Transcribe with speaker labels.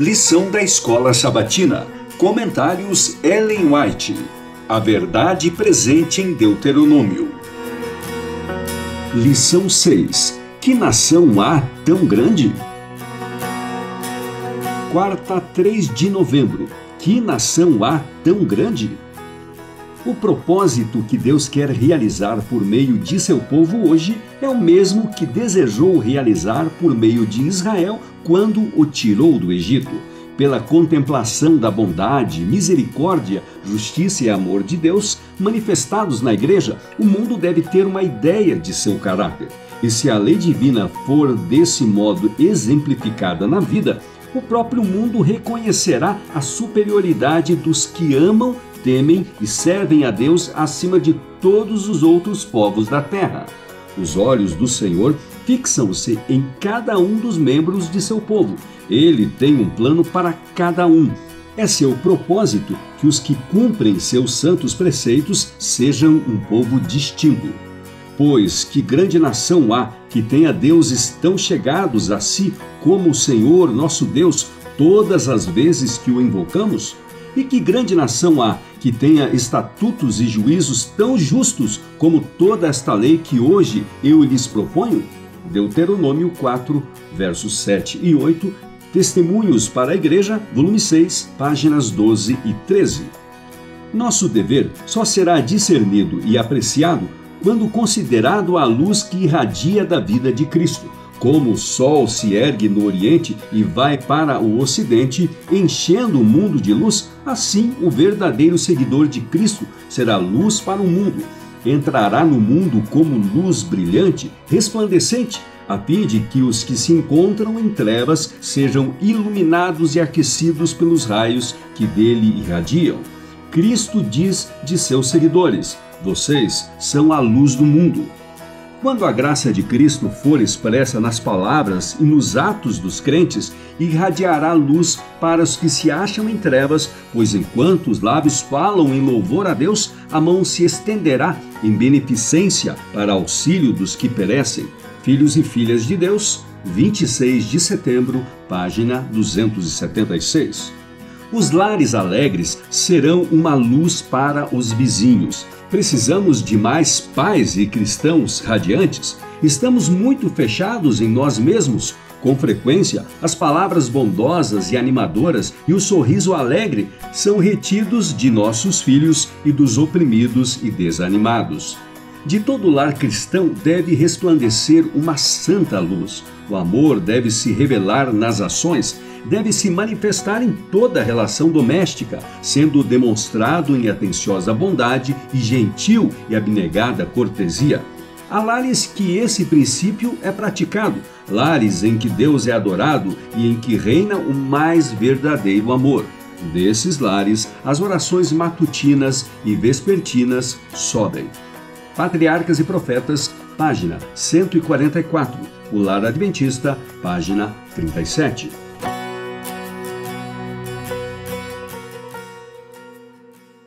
Speaker 1: Lição da Escola Sabatina. Comentários Ellen White. A verdade presente em Deuteronômio. Lição 6. Que nação há tão grande? Quarta, 3 de novembro. Que nação há tão grande? O propósito que Deus quer realizar por meio de seu povo hoje é o mesmo que desejou realizar por meio de Israel quando o tirou do Egito. Pela contemplação da bondade, misericórdia, justiça e amor de Deus manifestados na igreja, o mundo deve ter uma ideia de seu caráter. E se a lei divina for desse modo exemplificada na vida, o próprio mundo reconhecerá a superioridade dos que amam temem e servem a Deus acima de todos os outros povos da terra. Os olhos do Senhor fixam-se em cada um dos membros de seu povo. Ele tem um plano para cada um. É seu propósito que os que cumprem seus santos preceitos sejam um povo distinto. Pois que grande nação há que tenha deuses tão chegados a si como o Senhor nosso Deus todas as vezes que o invocamos? E que grande nação há que tenha estatutos e juízos tão justos como toda esta lei que hoje eu lhes proponho? Deuteronômio 4, versos 7 e 8, Testemunhos para a Igreja, volume 6, páginas 12 e 13. Nosso dever só será discernido e apreciado quando considerado a luz que irradia da vida de Cristo como o sol se ergue no Oriente e vai para o Ocidente, enchendo o mundo de luz, assim o verdadeiro seguidor de Cristo será luz para o mundo. Entrará no mundo como luz brilhante, resplandecente, a fim de que os que se encontram em trevas sejam iluminados e aquecidos pelos raios que dele irradiam. Cristo diz de seus seguidores: Vocês são a luz do mundo. Quando a graça de Cristo for expressa nas palavras e nos atos dos crentes, irradiará luz para os que se acham em trevas, pois enquanto os lábios falam em louvor a Deus, a mão se estenderá em beneficência para auxílio dos que perecem. Filhos e filhas de Deus, 26 de setembro, página 276. Os lares alegres serão uma luz para os vizinhos. Precisamos de mais pais e cristãos radiantes? Estamos muito fechados em nós mesmos? Com frequência, as palavras bondosas e animadoras e o sorriso alegre são retidos de nossos filhos e dos oprimidos e desanimados. De todo lar cristão deve resplandecer uma santa luz. O amor deve se revelar nas ações deve se manifestar em toda relação doméstica, sendo demonstrado em atenciosa bondade e gentil e abnegada cortesia. Há lares que esse princípio é praticado, lares em que Deus é adorado e em que reina o mais verdadeiro amor. Desses lares, as orações matutinas e vespertinas sobem. Patriarcas e Profetas, página 144. O Lar Adventista, página 37.